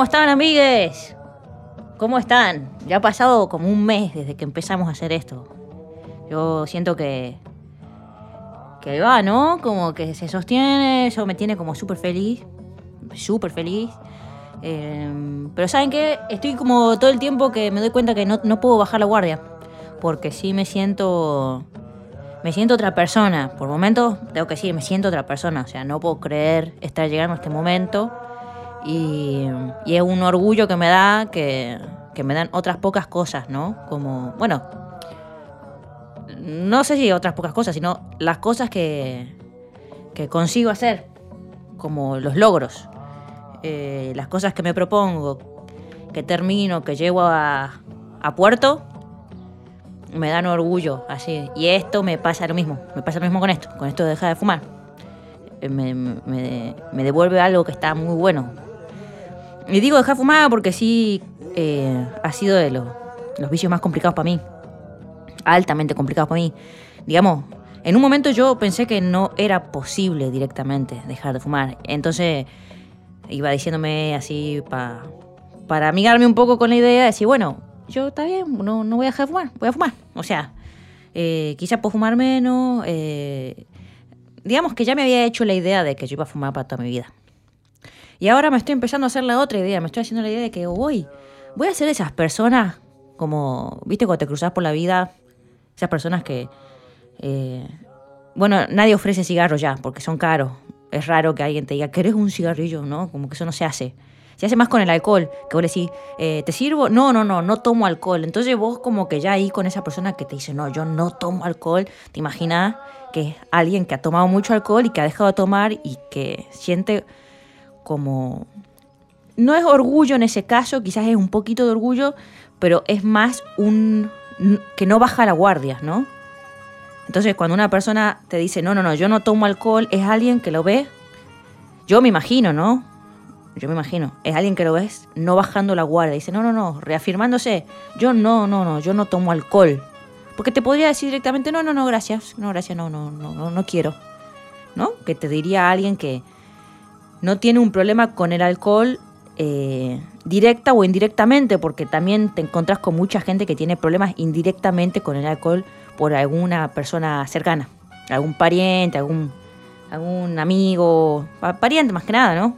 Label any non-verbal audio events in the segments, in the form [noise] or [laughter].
¿Cómo están, amigues? ¿Cómo están? Ya ha pasado como un mes desde que empezamos a hacer esto. Yo siento que. que va, ¿no? Como que se sostiene, eso me tiene como súper feliz. Súper feliz. Eh, pero ¿saben qué? Estoy como todo el tiempo que me doy cuenta que no, no puedo bajar la guardia. Porque sí me siento. Me siento otra persona. Por momentos, tengo que decir, me siento otra persona. O sea, no puedo creer estar llegando a este momento. Y, es un orgullo que me da que, que me dan otras pocas cosas, ¿no? Como, bueno, no sé si otras pocas cosas, sino las cosas que, que consigo hacer, como los logros, eh, las cosas que me propongo, que termino, que llego a, a puerto, me dan orgullo, así. Y esto me pasa lo mismo, me pasa lo mismo con esto, con esto de dejar de fumar. Eh, Me, me- me devuelve algo que está muy bueno. Y digo dejar de fumar porque sí eh, ha sido de los, los vicios más complicados para mí. Altamente complicados para mí. Digamos, en un momento yo pensé que no era posible directamente dejar de fumar. Entonces iba diciéndome así pa- para amigarme un poco con la idea de decir, bueno, yo está bien, no, no voy a dejar de fumar, voy a fumar. O sea, eh, quizás puedo fumar menos. eh, digamos que ya me había hecho la idea de que yo iba a fumar para toda mi vida. Y ahora me estoy empezando a hacer la otra idea, me estoy haciendo la idea de que voy, voy a ser esas personas como, viste, cuando te cruzas por la vida, esas personas que, eh, bueno, nadie ofrece cigarros ya, porque son caros. Es raro que alguien te diga, ¿querés un cigarrillo? ¿No? Como que eso no se hace. Se hace más con el alcohol, que vos decís, eh, ¿te sirvo? No, no, no, no tomo alcohol. Entonces vos como que ya ahí con esa persona que te dice, no, yo no tomo alcohol, te imaginas que es alguien que ha tomado mucho alcohol y que ha dejado de tomar y que siente como... No es orgullo en ese caso, quizás es un poquito de orgullo, pero es más un... que no baja la guardia, ¿no? Entonces cuando una persona te dice, no, no, no, yo no tomo alcohol, es alguien que lo ve, yo me imagino, ¿no? Yo me imagino, es alguien que lo ves no bajando la guardia, dice, no, no, no, reafirmándose, yo no, no, no, yo no tomo alcohol. Porque te podría decir directamente, no, no, no, gracias, no, gracias, no, no, no, no, no quiero. ¿No? Que te diría alguien que no tiene un problema con el alcohol eh, directa o indirectamente, porque también te encontrás con mucha gente que tiene problemas indirectamente con el alcohol por alguna persona cercana, algún pariente, algún, algún amigo, pa- pariente más que nada, ¿no?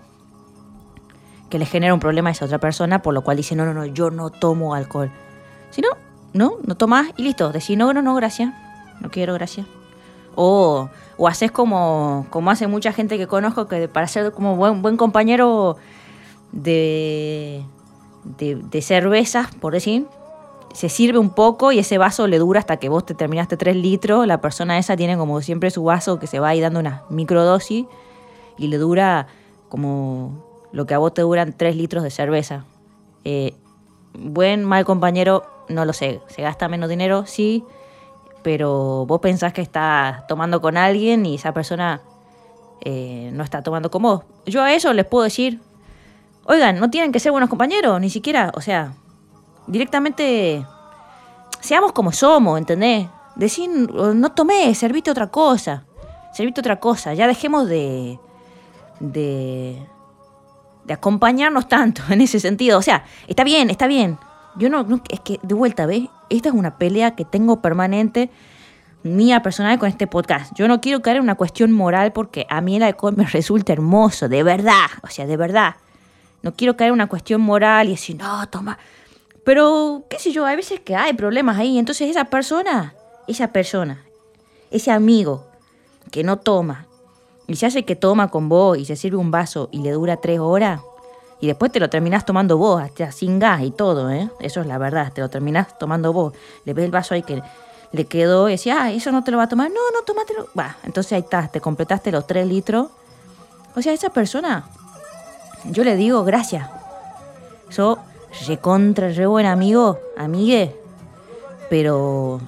Que le genera un problema a esa otra persona, por lo cual dice, no, no, no, yo no tomo alcohol. Si no, no, no tomás y listo, decís, no, no, no, gracias, no quiero, gracias. O, o haces como, como hace mucha gente que conozco, que para ser como buen, buen compañero de, de, de cervezas, por decir, se sirve un poco y ese vaso le dura hasta que vos te terminaste tres litros. La persona esa tiene como siempre su vaso que se va ahí dando una microdosis y le dura como lo que a vos te duran tres litros de cerveza. Eh, buen, mal compañero, no lo sé. Se gasta menos dinero, sí, pero vos pensás que estás tomando con alguien y esa persona eh, no está tomando con vos. Yo a eso les puedo decir, oigan, no tienen que ser buenos compañeros, ni siquiera, o sea, directamente seamos como somos, ¿entendés? Decir, no tomé, serviste otra cosa, serviste otra cosa, ya dejemos de, de, de acompañarnos tanto [laughs] en ese sentido. O sea, está bien, está bien. Yo no, es que de vuelta, ¿ves? Esta es una pelea que tengo permanente mía personal con este podcast. Yo no quiero caer en una cuestión moral porque a mí el alcohol me [laughs] resulta hermoso, de verdad, o sea, de verdad. No quiero caer en una cuestión moral y decir, no, toma. Pero, qué sé yo, hay veces que hay problemas ahí. Entonces esa persona, esa persona, ese amigo que no toma y se hace que toma con vos y se sirve un vaso y le dura tres horas y después te lo terminás tomando vos, hasta sin gas y todo, ¿eh? Eso es la verdad, te lo terminás tomando vos. Le ves el vaso ahí que le quedó y decía, ah, eso no te lo va a tomar. No, no, tómatelo. Va, entonces ahí estás, te completaste los tres litros. O sea, esa persona, yo le digo gracias. Yo, recontra, re buen amigo, amigue, pero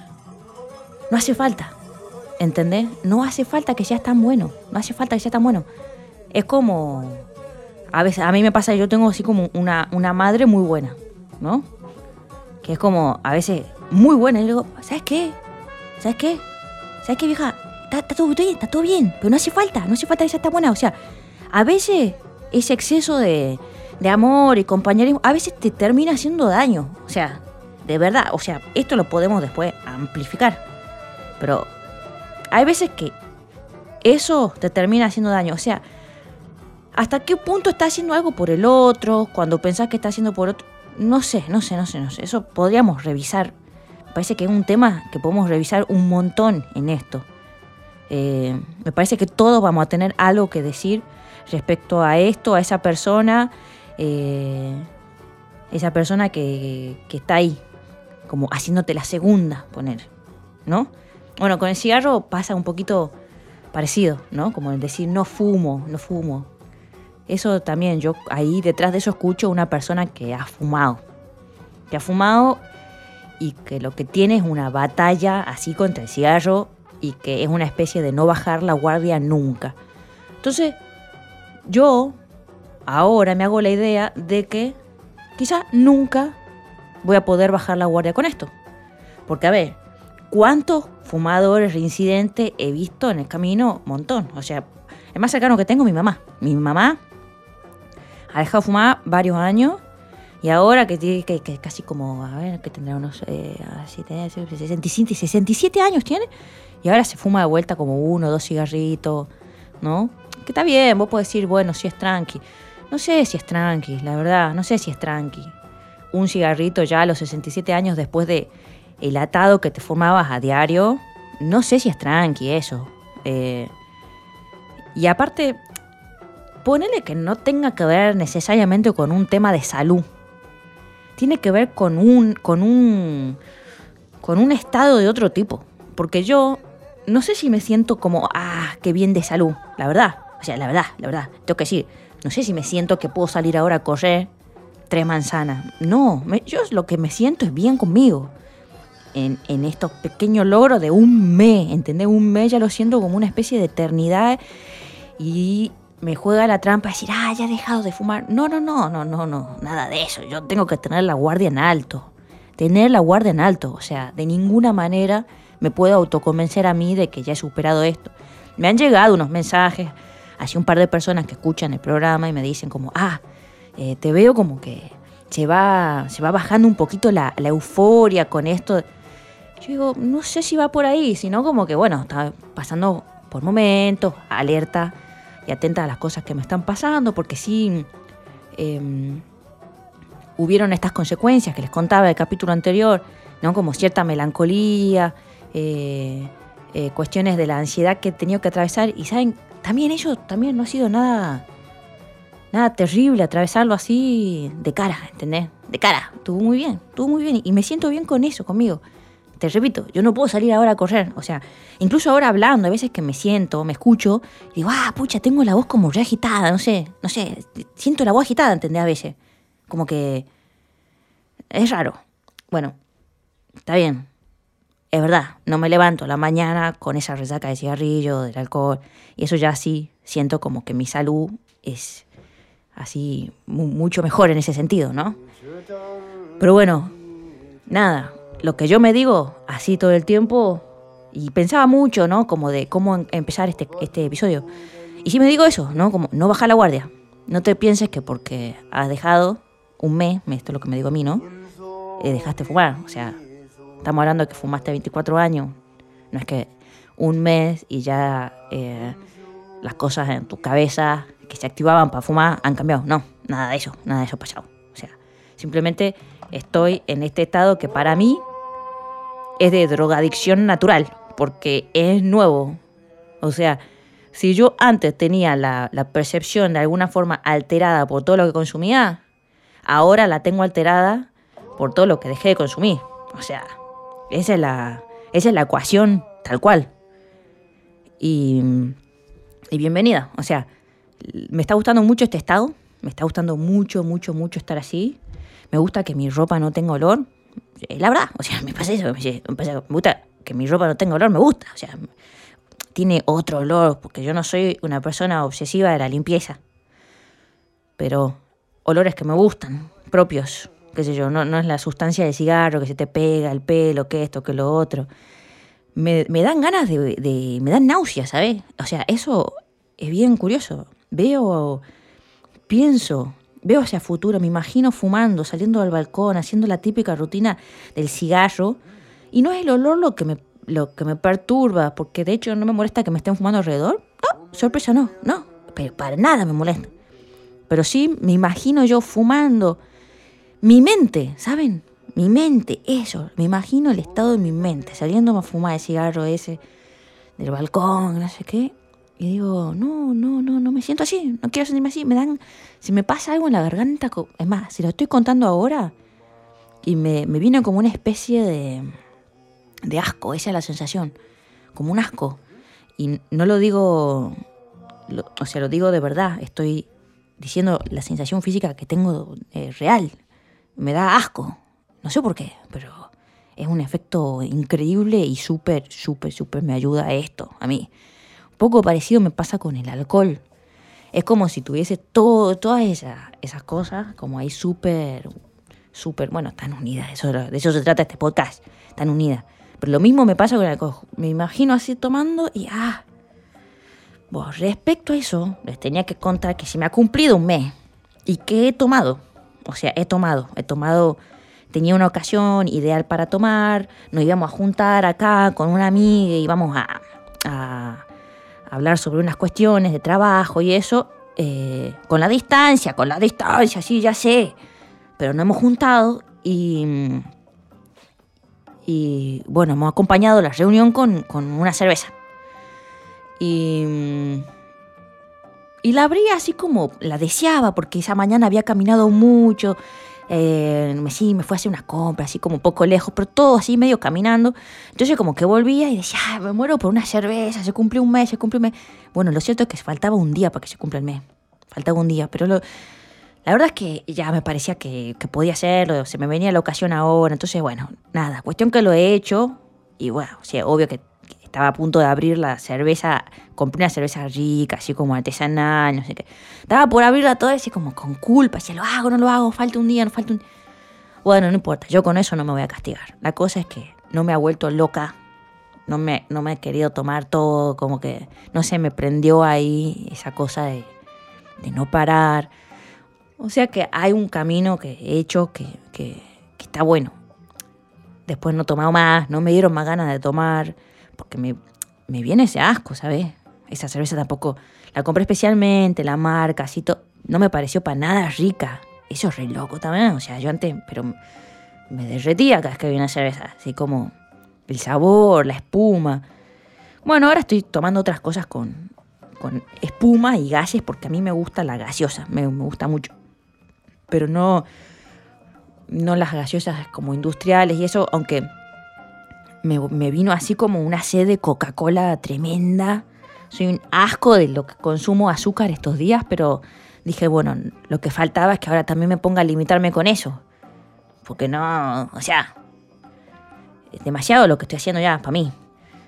no hace falta. ¿Entendés? No hace falta que seas tan bueno. No hace falta que seas tan bueno. Es como. A veces, a mí me pasa, yo tengo así como una, una madre muy buena, ¿no? Que es como, a veces, muy buena. Y le digo, ¿sabes qué? ¿Sabes qué? ¿Sabes qué, vieja? Está, está todo bien, está todo bien, pero no hace falta, no hace falta que sea tan buena. O sea, a veces ese exceso de, de amor y compañerismo, a veces te termina haciendo daño. O sea, de verdad, o sea, esto lo podemos después amplificar. Pero hay veces que eso te termina haciendo daño. O sea, ¿hasta qué punto estás haciendo algo por el otro? Cuando pensás que estás haciendo por otro. No sé, no sé, no sé, no sé. Eso podríamos revisar. parece que es un tema que podemos revisar un montón en esto. Eh, me parece que todos vamos a tener algo que decir respecto a esto, a esa persona, eh, esa persona que, que, está ahí, como haciéndote la segunda, poner, ¿no? Bueno, con el cigarro pasa un poquito parecido, ¿no? Como el decir no fumo, no fumo. Eso también, yo ahí detrás de eso escucho una persona que ha fumado, que ha fumado y que lo que tiene es una batalla así contra el cigarro y que es una especie de no bajar la guardia nunca. Entonces, yo ahora me hago la idea de que quizá nunca voy a poder bajar la guardia con esto. Porque, a ver, ¿cuántos fumadores reincidentes he visto en el camino? Montón. O sea, el más cercano que tengo mi mamá. Mi mamá ha dejado de fumar varios años y ahora que tiene que, casi como, a ver, que tendrá unos eh, 67, 67 años tiene, y ahora se fuma de vuelta como uno o dos cigarritos, ¿no? Que está bien, vos podés decir, bueno, si es tranqui. No sé si es tranqui, la verdad, no sé si es tranqui. Un cigarrito ya a los 67 años después de el atado que te fumabas a diario, no sé si es tranqui eso. Eh, y aparte, ponele que no tenga que ver necesariamente con un tema de salud. Tiene que ver con un, con un, con un estado de otro tipo. Porque yo no sé si me siento como, ah, qué bien de salud, la verdad. O sea, la verdad, la verdad, tengo que decir, no sé si me siento que puedo salir ahora a correr tres manzanas. No, yo lo que me siento es bien conmigo. En, en, estos pequeños logros de un mes, ¿entendés? Un mes ya lo siento como una especie de eternidad y me juega la trampa decir, ah, ya he dejado de fumar. No, no, no, no, no, no, nada de eso. Yo tengo que tener la guardia en alto. Tener la guardia en alto. O sea, de ninguna manera me puedo autoconvencer a mí de que ya he superado esto. Me han llegado unos mensajes, así un par de personas que escuchan el programa y me dicen como, ah, eh, te veo como que se va, se va bajando un poquito la, euforia con esto. Yo digo, no sé si va por ahí, sino como que, bueno, está pasando por momentos, alerta y atenta a las cosas que me están pasando, porque sí em, hubieron estas consecuencias que les contaba el capítulo anterior, ¿no? Como cierta melancolía, eh, eh, cuestiones de la ansiedad que he tenido que atravesar. Y saben, también ello también no ha sido nada, nada terrible atravesarlo así de cara, ¿entendés? De cara. Estuvo muy bien, estuvo muy bien. Y me siento bien con eso, conmigo. Te repito, yo no puedo salir ahora a correr. O sea, incluso ahora hablando, a veces que me siento, me escucho, y digo, ah, pucha, tengo la voz como re agitada, no sé, no sé, siento la voz agitada, ¿entendés? A veces. Como que es raro. Bueno, está bien es verdad, no me levanto a la mañana con esa resaca de cigarrillo, del alcohol, y eso ya sí siento como que mi salud es así mucho mejor en ese sentido, ¿no? Pero bueno, nada, lo que yo me digo así todo el tiempo, y pensaba mucho, ¿no? Como de cómo em, empezar este, este episodio. Y sí me digo eso, ¿no? Como no bajar la guardia. No te pienses que porque has dejado un mes, esto es lo que me digo a mí, ¿no? Eh, dejaste fumar. O sea, Estamos hablando de que fumaste 24 años. No es que un mes y ya eh, las cosas en tu cabeza que se activaban para fumar han cambiado. No, nada de eso, nada de eso ha pasado. O sea, simplemente estoy en este estado que para mí es de drogadicción natural, porque es nuevo. O sea, si yo antes tenía la, la, percepción de alguna forma alterada por todo lo que consumía, ahora la tengo alterada por todo lo que dejé de consumir. O sea, esa es la, esa es la ecuación tal cual. Y, y bienvenida. O sea, me está gustando mucho este estado. Me está gustando mucho, mucho, mucho estar así. Me gusta que mi ropa no tenga olor. La verdad, o sea, me pasa eso. Me, gusta que mi ropa no tenga olor, me gusta. O sea, tiene otro olor, porque yo no soy una persona obsesiva de la limpieza. Pero olores que me gustan, propios qué sé yo, no, no es la sustancia del cigarro que se te pega el pelo, que esto, que lo otro. Me, me dan ganas de, de, me dan náuseas, ¿sabes? O sea, eso es bien curioso. Veo, pienso veo hacia futuro, me imagino fumando, saliendo al balcón, haciendo la típica rutina del cigarro. Y no es el olor lo que me, lo que me perturba, porque de hecho no me molesta que me estén fumando alrededor. No, sorpresa no, no, pero para nada me molesta. Pero sí me imagino yo fumando. Mi mente, ¿saben? Mi mente, eso. Me imagino el estado de mi mente, saliendo a fumar el cigarro ese del balcón, no sé qué. Y digo, no, no, no, no me siento así, no quiero sentirme así. Me dan, si me pasa algo en la garganta, es más, si lo estoy contando ahora, y me, me vino como una especie de, de asco, esa es la sensación, como un asco. Y no lo digo, o sea, lo digo de verdad, estoy diciendo la sensación física que tengo eh, real. Me da asco, no sé por qué, pero es un efecto increíble y súper, súper, súper me ayuda a esto, a mí. Poco parecido me pasa con el alcohol. Es como si tuviese todo, todas esas, esas cosas, como ahí súper, súper, bueno, están unidas, eso, de eso se trata este podcast, están unidas. Pero lo mismo me pasa con el alcohol. Me imagino así tomando y, ah, bueno, respecto a eso, les tenía que contar que si me ha cumplido un mes y que he tomado, o sea, he tomado, he tomado tenía una ocasión ideal para tomar, nos íbamos a juntar acá con una amiga y íbamos a, hablar sobre unas cuestiones de trabajo y eso, eh, con la distancia, con la distancia, sí, ya sé, pero no hemos juntado y, y bueno, hemos acompañado la reunión con, con una cerveza. Y, y la abrí así como la deseaba, porque esa mañana había caminado mucho, eh, sí, me fue a hacer unas compras, así como un poco lejos, pero todo así medio caminando. Entonces como que volvía y decía, me muero por una cerveza, se cumplió un mes, se cumplió un mes. Bueno, lo cierto es que faltaba un día para que se cumpla el mes. Faltaba un día, pero la verdad es que ya me parecía que, podía hacerlo, se me venía la ocasión ahora. Entonces, bueno, nada, cuestión que lo he hecho. Y bueno, sí, obvio que estaba a punto de abrir la cerveza, compré una cerveza rica, así como artesanal, no sé qué. Estaba por abrirla toda así como con culpa, si lo hago, no lo hago, falta un día, no falta un Bueno, no importa, yo con eso no me voy a castigar. La cosa es que no me ha vuelto loca, no me, no me he querido tomar todo, como que, no sé, me prendió ahí esa cosa de, de no parar. O sea que hay un camino que he hecho que, que está bueno. Después no he tomado más, no me dieron más ganas de tomar porque me, viene ese asco, ¿sabes? Esa cerveza tampoco la compré especialmente, la marca, así todo. No me pareció para nada rica. Eso es re loco también. O sea, yo antes, pero me derretía cada vez que había una cerveza. Así como el sabor, la espuma. Bueno, ahora estoy tomando otras cosas con, con espuma y gases porque a mí me gusta la gaseosa. Me, me gusta mucho. Pero no, no las gaseosas como industriales y eso, aunque me, vino así como una sed de Coca-Cola tremenda. Soy un asco de lo que consumo azúcar estos días, pero dije, bueno, lo que faltaba es que ahora también me ponga a limitarme con eso. Porque no, o sea, es demasiado lo que estoy haciendo ya para mí.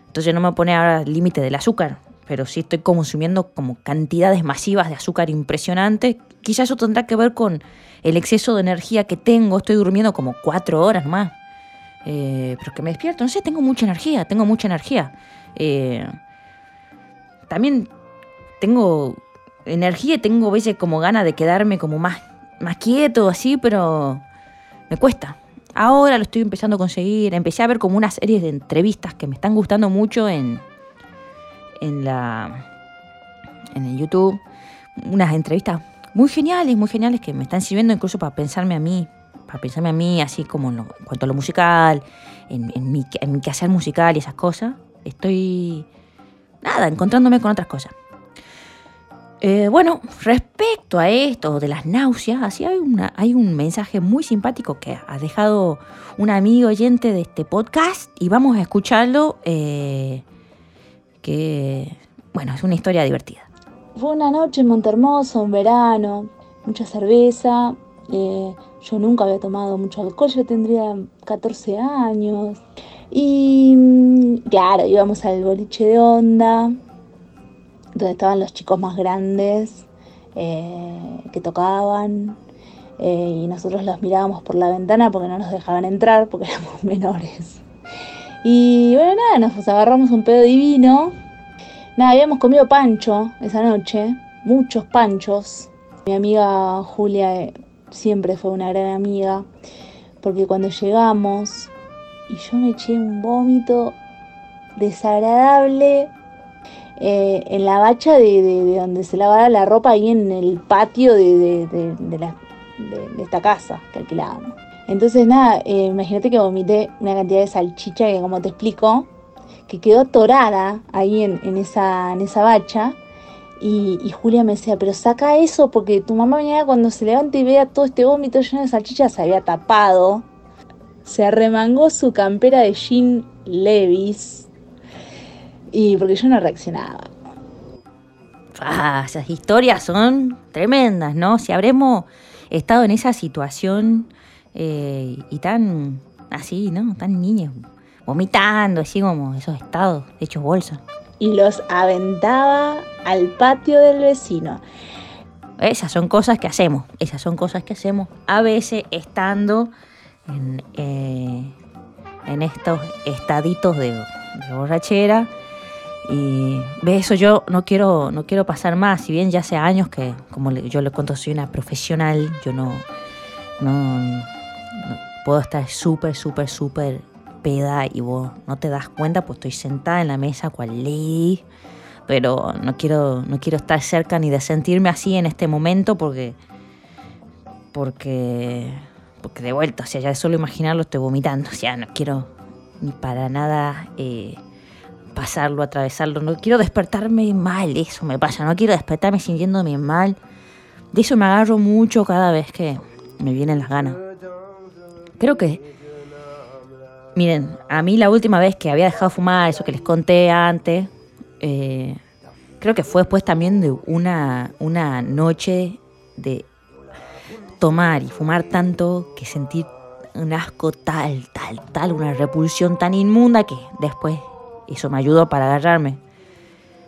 Entonces no me pone ahora el límite del azúcar, pero sí estoy consumiendo como cantidades masivas de azúcar impresionantes. Quizás eso tendrá que ver con el exceso de energía que tengo. Estoy durmiendo como cuatro horas más. Eh, pero que me despierto, no sé, tengo mucha energía, tengo mucha energía. Eh, también tengo energía y tengo a veces como ganas de quedarme como más, más quieto, así, pero me cuesta. Ahora lo estoy empezando a conseguir. Empecé a ver como una serie de entrevistas que me están gustando mucho en, en la en el YouTube. Unas entrevistas muy geniales, muy geniales que me están sirviendo incluso para pensarme a mí para pensarme a mí, así como en, cuanto a lo musical, en, mi, en mi quehacer musical y esas cosas, estoy, nada, encontrándome con otras cosas. Eh, bueno, respecto a esto de las náuseas, así hay, una, hay un mensaje muy simpático que ha dejado un amigo oyente de este podcast y vamos a escucharlo, eh, que, bueno, es una historia divertida. Fue una noche en Montermoso, un verano, mucha cerveza, eh, yo nunca había tomado mucho alcohol, yo tendría 14 años. Y mm, claro, íbamos al boliche de onda, donde estaban los chicos más grandes eh, que tocaban. Eh, y nosotros los mirábamos por la ventana porque no nos dejaban entrar porque [laughs] éramos menores. Y bueno, nada, nos agarramos un pedo divino. Nada, habíamos comido pancho esa noche, muchos panchos. Mi amiga Julia eh, siempre fue una gran amiga, porque cuando llegamos y yo me eché un vómito desagradable eh, en la bacha de, donde se lavaba la ropa, ahí en el patio de, esta casa que alquilábamos. Entonces, nada, eh, imagínate que vomité una cantidad de salchicha que, como te explico, que quedó torada ahí en, esa, en esa bacha. Y, Julia me decía, pero saca eso porque tu mamá mañana cuando se levanta y vea todo este vómito lleno de salchicha se había tapado. Se arremangó su campera de jean Levis. Y porque yo no reaccionaba. Ah, esas historias son tremendas, ¿no? Si habremos estado en esa situación eh, y tan así, ¿no? Tan niños, vomitando, así como esos estados hechos bolsa. Y los aventaba al patio del vecino. Esas son cosas que hacemos, esas son cosas que hacemos a veces estando en, eh, estos estaditos de, borrachera. Y eso yo no quiero, no quiero pasar más, si bien ya hace años que, como yo le cuento, soy una profesional, yo no, no puedo estar súper, súper, súper peda y vos no te das cuenta, pues estoy sentada en la mesa cual ley, pero no quiero, no quiero estar cerca ni de sentirme así en este momento porque, porque, porque de vuelta, o sea, ya de solo imaginarlo estoy vomitando, [laughs] o sea, no quiero ni para nada eh, pasarlo, atravesarlo, no quiero despertarme mal, eso me pasa, no quiero despertarme sintiéndome mal, de eso me agarro mucho cada vez que me vienen las ganas. Creo que, miren, a mí la última vez que había dejado fumar, eso que les conté antes, eh, creo que fue después también de una, una noche de tomar y fumar tanto que sentir un asco tal, tal, tal, una repulsión tan inmunda que después eso me ayudó para agarrarme.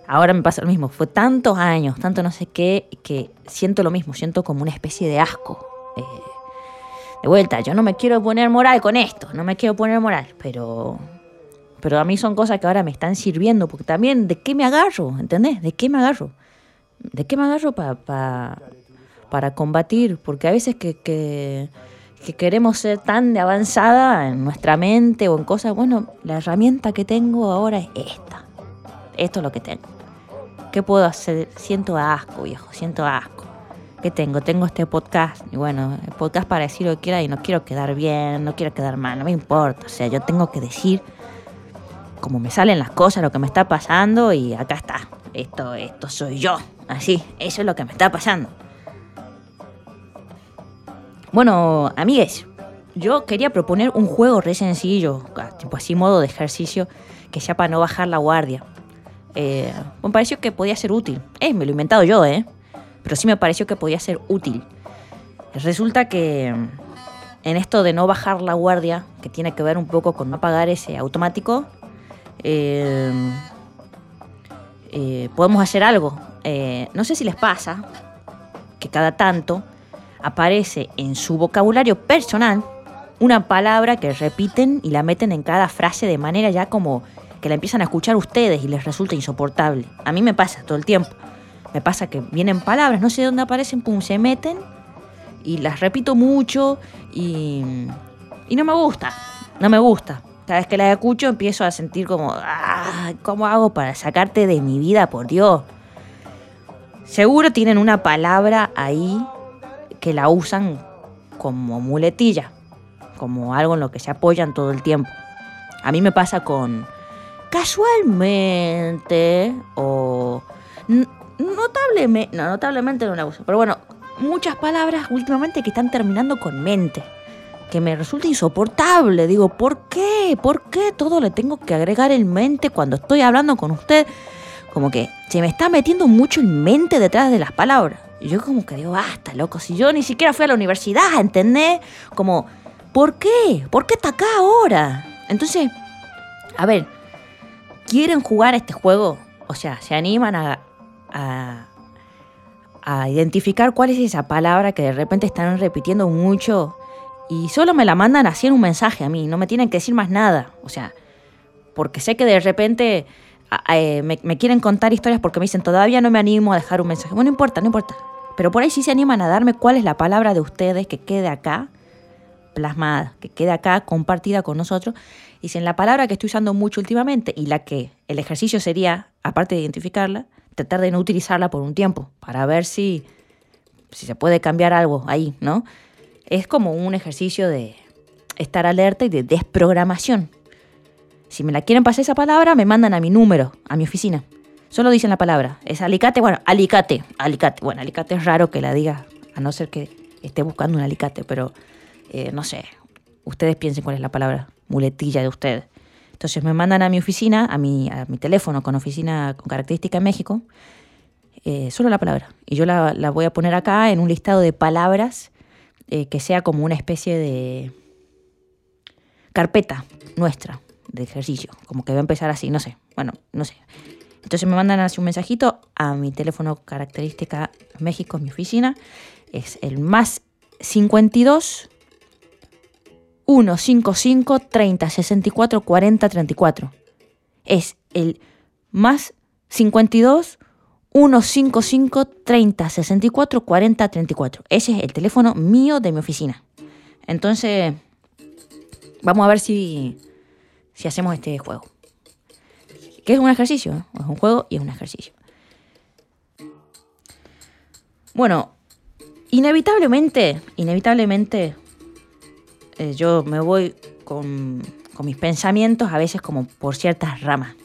Ahora me pasa lo mismo, fue tantos años, tanto no sé qué, que siento lo mismo, siento como una especie de asco. Eh, de vuelta, yo no me quiero poner moral con esto, no me quiero poner moral, pero pero a mí son cosas que ahora me están sirviendo, porque también, ¿de qué me agarro? ¿Entendés? ¿De qué me agarro? ¿De qué me agarro para combatir? Porque a veces que, que, queremos ser tan de avanzada en nuestra mente o en cosas, bueno, la herramienta que tengo ahora es esta. Esto es lo que tengo. ¿Qué puedo hacer? Siento asco, viejo, siento asco. ¿Qué tengo? Tengo este podcast. Y bueno, el podcast para decir lo que quiera y no quiero quedar bien, no quiero quedar mal, no me importa. O sea, yo tengo que decir cómo me salen las cosas, lo que me está pasando y acá está. Esto, esto soy yo. Así, eso es lo que me está pasando. Bueno, amigues, yo quería proponer un juego re sencillo, tipo así modo de ejercicio, que sea para no bajar la guardia. Eh, me pareció que podía ser útil. Eh, me lo he inventado yo, ¿eh? Pero sí me pareció que podía ser útil. Resulta que en esto de no bajar la guardia, que tiene que ver un poco con no apagar ese automático, eh, eh, podemos hacer algo. Eh, no sé si les pasa que cada tanto aparece en su vocabulario personal una palabra que repiten y la meten en cada frase de manera ya como que la empiezan a escuchar ustedes y les resulta insoportable. A mí me pasa todo el tiempo. Me pasa que vienen palabras, no sé de dónde aparecen, pum, se meten y las repito mucho y, y no me gusta, no me gusta. Cada vez que las escucho empiezo a sentir como, ah, ¿cómo hago para sacarte de mi vida, por Dios? Seguro tienen una palabra ahí que la usan como muletilla, como algo en lo que se apoyan todo el tiempo. A mí me pasa con casualmente o notablemente, no, notablemente no la uso, pero bueno, muchas palabras últimamente que están terminando con mente, que me resulta insoportable. Digo, ¿por qué? ¿Por qué todo le tengo que agregar el mente cuando estoy hablando con usted? Como que se me está metiendo mucho el mente detrás de las palabras. Y yo como que digo, basta, loco, si yo ni siquiera fui a la universidad, ¿entendés? Como, ¿por qué? ¿Por qué está acá ahora? Entonces, a ver, ¿quieren jugar este juego? O sea, ¿se animan a, a, identificar cuál es esa palabra que de repente están repitiendo mucho y solo me la mandan así en un mensaje a mí, no me tienen que decir más nada. O sea, porque sé que de repente eh, me, quieren contar historias porque me dicen todavía no me animo a dejar un mensaje. Bueno, no importa, no importa. Pero por ahí sí se animan a darme cuál es la palabra de ustedes que quede acá plasmada, que quede acá compartida con nosotros. Y si en la palabra que estoy usando mucho últimamente y la que el ejercicio sería, aparte de identificarla, tratar de no utilizarla por un tiempo para ver si, si se puede cambiar algo ahí, ¿no? Es como un ejercicio de estar alerta y de desprogramación. Si me la quieren pasar esa palabra, me mandan a mi número, a mi oficina. Solo dicen la palabra. ¿Es alicate? Bueno, alicate, alicate. Bueno, alicate es raro que la diga, a no ser que esté buscando un alicate, pero eh, no sé. Ustedes piensen cuál es la palabra muletilla de ustedes. Entonces me mandan a mi oficina, a mi, a mi teléfono con oficina con característica en México, eh, solo la palabra. Y yo la, la, voy a poner acá en un listado de palabras eh, que sea como una especie de carpeta nuestra de ejercicio. Como que va a empezar así, no sé. Bueno, no sé. Entonces me mandan así un mensajito a mi teléfono característica México, mi oficina. Es el más 52 155 30 64 40 34. Es el más 52 155 30 64 40 34. Ese es el teléfono mío de mi oficina. Entonces, vamos a ver si, si hacemos este juego. Que es un ejercicio, es un juego y es un ejercicio. Bueno, inevitablemente, inevitablemente eh, yo me voy con, mis pensamientos a veces como por ciertas ramas.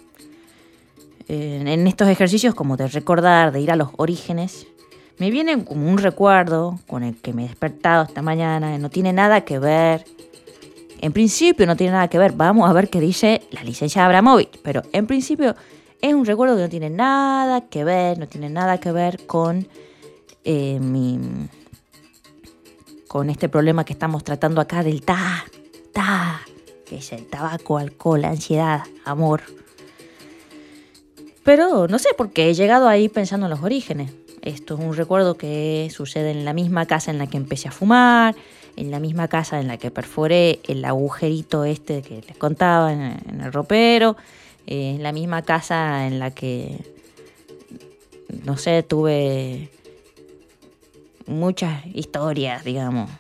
en estos ejercicios como de recordar, de ir a los orígenes, me viene como un recuerdo con el que me he despertado esta mañana, no tiene nada que ver, en principio no tiene nada que ver, vamos a ver qué dice la licencia Abramovich, pero en principio es un recuerdo que no tiene nada que ver, no tiene nada que ver con eh, mi con este problema que estamos tratando acá del ta, ta, que es el tabaco, alcohol, ansiedad, amor. Pero no sé, porque he llegado ahí pensando en los orígenes. Esto es un recuerdo que sucede en la misma casa en la que empecé a fumar, en la misma casa en la que perforé el agujerito este que les contaba en, el ropero, en la misma casa en la que, no sé, tuve muchas historias, digamos,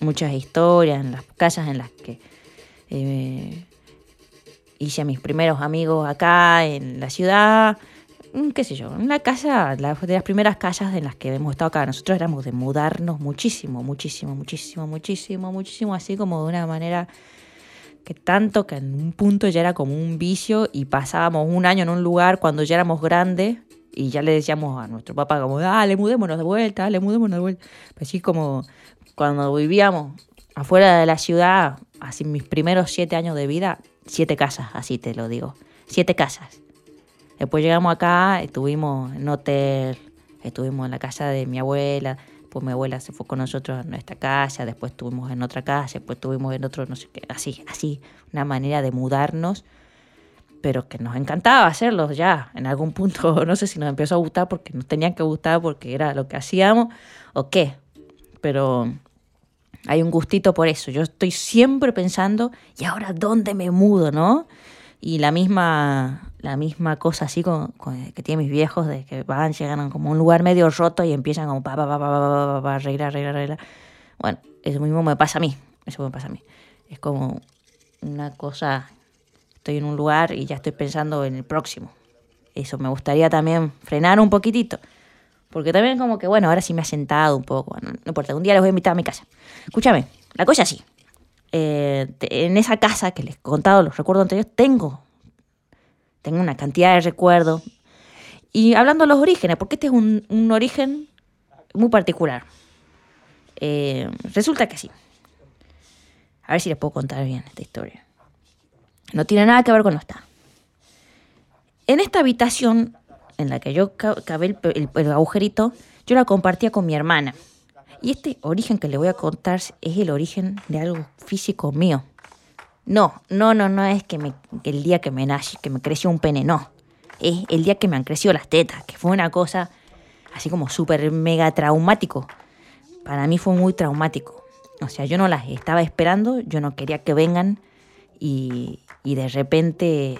muchas historias, en las casas en las que eh, hice a mis primeros amigos acá en la ciudad, mm, qué sé yo, una casa, de las primeras casas en las que hemos estado acá. Nosotros éramos de mudarnos muchísimo, muchísimo, muchísimo, muchísimo, muchísimo, así como de una manera que tanto que en un punto ya era como un vicio y pasábamos un año en un lugar cuando ya éramos grandes y ya le decíamos a nuestro papá como, dale, mudémonos de vuelta, dale, mudémonos de vuelta. Así como cuando vivíamos afuera de la ciudad, así mis primeros siete años de vida, siete casas, así te lo digo, siete casas. Después llegamos acá, estuvimos en hotel, estuvimos en la casa de mi abuela, pues mi abuela se fue con nosotros a nuestra casa, después estuvimos en otra casa, después estuvimos en otro, no sé qué, así, así, una manera de mudarnos pero que nos encantaba hacerlo ya. En algún punto, [laughs] no sé si nos empezó a gustar porque nos tenían que gustar porque era lo que hacíamos o qué. Pero hay un gustito por eso. Yo estoy siempre pensando, ¿y ahora dónde me mudo, no? Y la misma, la misma cosa así con, que tienen mis viejos, de que van, llegan como un lugar medio roto y empiezan como pa, pa, pa, pa, pa, pa, pa, arreglar, arreglar, arreglar. Bueno, eso mismo me pasa a mí. Eso me pasa a mí. Es como una cosa estoy en un lugar y ya estoy pensando en el próximo. Eso me gustaría también frenar un poquitito. Porque también como que, bueno, ahora sí me ha sentado un poco. no importa, un día les voy a invitar a mi casa. Escúchame, la cosa es así. Eh, en esa casa que les he contado los recuerdos anteriores, tengo, tengo una cantidad de recuerdos. Y hablando de los orígenes, porque este es un, un origen muy particular. Eh, resulta que sí. A ver si les puedo contar bien esta historia. No tiene nada que ver con lo está. En esta habitación en la que yo cabé el, agujerito, yo la compartía con mi hermana. Y este origen que le voy a contar es el origen de algo físico mío. No, no, no, no es que, me, el día que me nací, que me creció un pene, no. Es el día que me han crecido las tetas, que fue una cosa así como súper mega traumático. Para mí fue muy traumático. O sea, yo no las estaba esperando, yo no quería que vengan y, y de repente,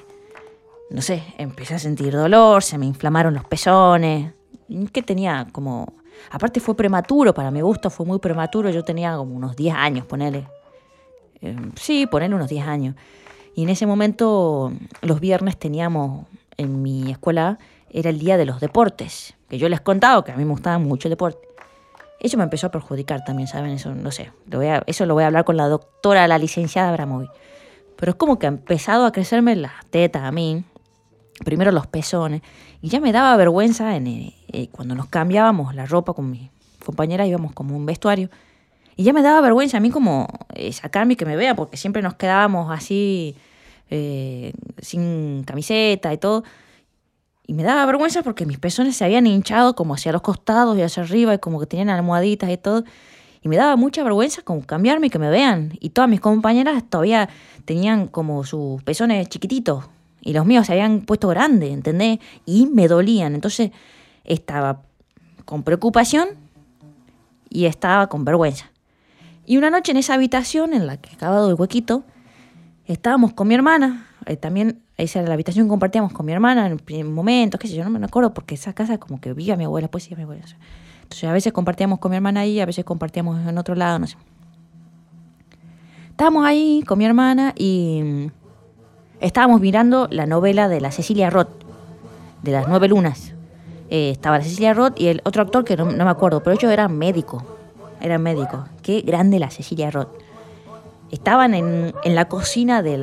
no sé, empecé a sentir dolor, se me inflamaron los pezones, que tenía como Aparte fue prematuro, para mi gusto fue muy prematuro, yo tenía como unos 10 años, ponele. Eh, sí, ponele unos 10 años. Y en ese momento, los viernes teníamos en mi escuela, era el día de los deportes, que yo les contaba que a mí me gustaba mucho el deporte. Eso me empezó a perjudicar también, ¿saben? Eso no sé. Lo voy a, eso lo voy a hablar con la doctora, la licenciada Abramovi. Pero es como que ha empezado a crecerme las tetas a mí. Primero los pezones. Y ya me daba vergüenza en, eh, eh, cuando nos cambiábamos la ropa con mi compañera, íbamos como un vestuario. Y ya me daba vergüenza a mí como eh, sacarme y que me vea, porque siempre nos quedábamos así, sin camiseta y todo. Y me daba vergüenza porque mis pezones se habían hinchado como hacia los costados y hacia arriba y como que tenían almohaditas y todo. Y me daba mucha vergüenza como cambiarme y que me vean. Y todas mis compañeras todavía tenían como sus pezones chiquititos. Y los míos se habían puesto grandes, ¿entendés? Y me dolían. Entonces estaba con preocupación y estaba con vergüenza. Y una noche en esa habitación en la que acabado el huequito, estábamos con mi hermana. Eh, también esa era la habitación que compartíamos con mi hermana en momentos, qué sé yo, no me acuerdo, porque esa casa como que vivía mi abuela, pues sí, mi abuela. Entonces a veces compartíamos con mi hermana ahí, a veces compartíamos en otro lado, no sé. Estábamos ahí con mi hermana y mm, estábamos mirando la novela de la Cecilia Roth, de las nueve lunas. Eh, estaba la Cecilia Roth y el otro actor que no, me acuerdo, pero ellos eran médicos. Eran médicos. Qué grande la Cecilia Roth. Estaban en, en la cocina de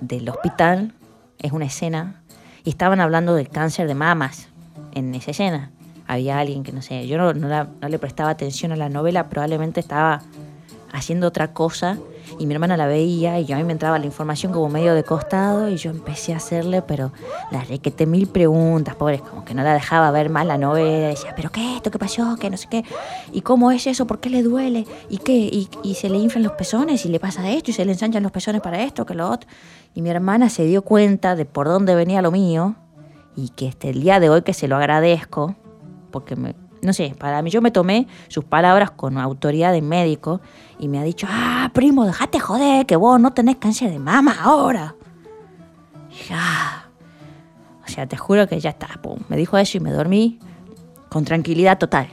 del hospital es una escena, y estaban hablando del cáncer de mamas en esa escena. Había alguien que no sé, yo no, no, le prestaba atención a la novela, probablemente estaba haciendo otra cosa y mi hermana la veía y yo a mí me entraba la información como medio de costado y yo empecé a hacerle, pero la requete mil preguntas, pobres, como que no la dejaba ver más la novela, decía, pero qué esto, qué pasó, qué no sé qué, y cómo es eso, por qué le duele, y qué, y, y se le inflan los pezones y le pasa esto y se le ensanchan los pezones para esto, que lo otro. Y mi hermana se dio cuenta de por dónde venía lo mío y que este, el día de hoy que se lo agradezco, porque me, no sé, para mí yo me tomé sus palabras con autoridad de médico y me ha dicho, ah, primo, déjate joder, que vos no tenés cáncer de mama ahora. Y ah. O sea, te juro que ya está. Me dijo eso y me dormí con tranquilidad total.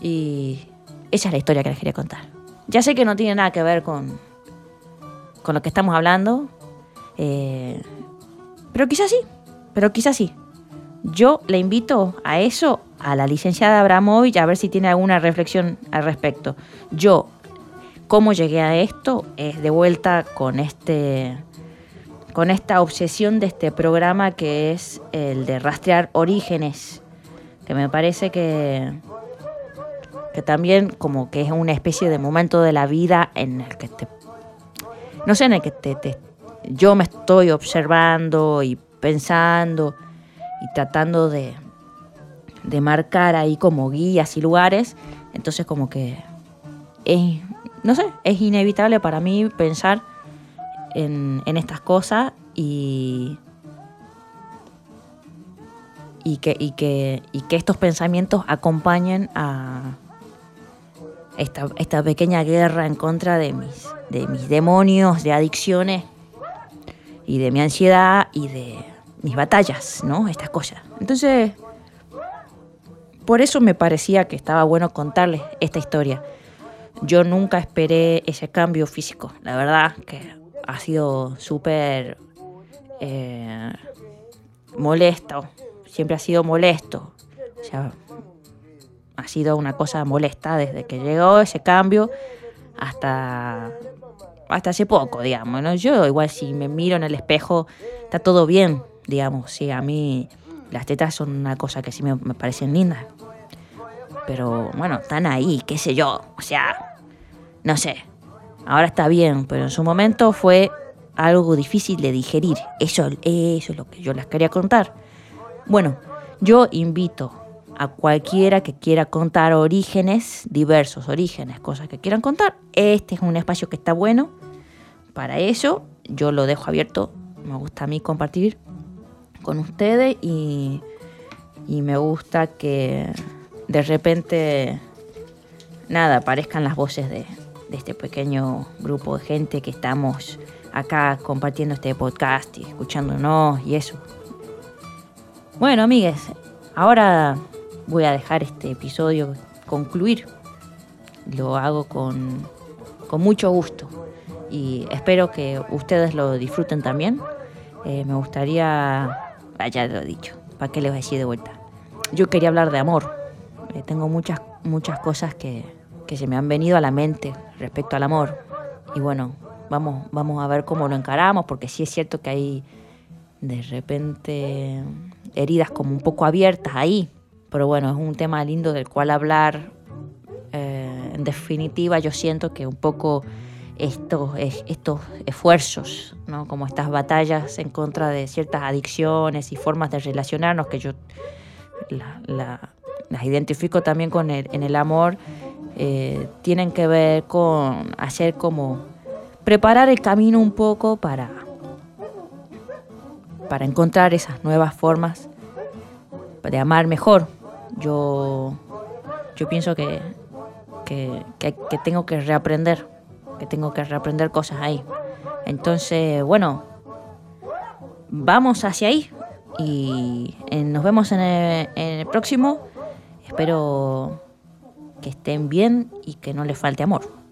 Y esa es la historia que les quería contar. Ya sé que no tiene nada que ver con, con lo que estamos hablando, eh, pero quizás sí, pero quizás sí. Yo le invito a eso a la licenciada Abramovich a ver si tiene alguna reflexión al respecto. Yo, cómo llegué a esto, es de vuelta con este con esta obsesión de este programa que es el de rastrear orígenes, que me parece que, que también como que es una especie de momento de la vida en el que te, no sé, en el que te yo me estoy observando y pensando y tratando de, de marcar ahí como guías y lugares, entonces como que es, no sé, es inevitable para mí pensar en, estas cosas y, y, que, y, que, y que estos pensamientos acompañen a esta, esta pequeña guerra en contra de mis, de mis demonios, de adicciones y de mi ansiedad y de mis batallas, ¿no? Estas cosas. Entonces, por eso me parecía que estaba bueno contarles esta historia. Yo nunca esperé ese cambio físico. La verdad que ha sido súper eh, molesto. Siempre ha sido molesto. O sea, ha sido una cosa molesta desde que llegó ese cambio hasta, hasta hace poco, digamos. Yo igual si me miro en el espejo está todo bien, digamos. Sí, a mí las tetas son una cosa que sí me, parecen lindas. Pero bueno, están ahí, qué sé yo. O sea, no sé. Ahora está bien, pero en su momento fue algo difícil de digerir. Eso, eso es lo que yo les quería contar. Bueno, yo invito a cualquiera que quiera contar orígenes, diversos orígenes, cosas que quieran contar. Este es un espacio que está bueno para eso. Yo lo dejo abierto. Me gusta a mí compartir con ustedes y, y me gusta que de repente, nada, aparezcan las voces de, este pequeño grupo de gente que estamos acá compartiendo este podcast y escuchándonos y eso. Bueno, amigues, ahora voy a dejar este episodio concluir. Lo hago con, con mucho gusto y espero que ustedes lo disfruten también. Eh, me gustaría, ya lo he dicho, ¿para qué les voy a decir de vuelta? Yo quería hablar de amor. Eh, tengo muchas, muchas cosas que, que se me han venido a la mente respecto al amor. Y bueno, vamos, vamos a ver cómo lo encaramos, porque sí es cierto que hay de repente heridas como un poco abiertas ahí. Pero bueno, es un tema lindo del cual hablar. Eh, en definitiva, yo siento que un poco estos, estos esfuerzos, ¿no? como estas batallas en contra de ciertas adicciones y formas de relacionarnos que yo las identifico también con el, en el amor, eh, tienen que ver con hacer como preparar el camino un poco para, para encontrar esas nuevas formas de amar mejor. Yo, yo pienso que, que, que tengo que reaprender que tengo que reaprender cosas ahí. Entonces, bueno, vamos hacia ahí y eh, nos vemos en el, próximo. Espero que estén bien y que no les falte amor.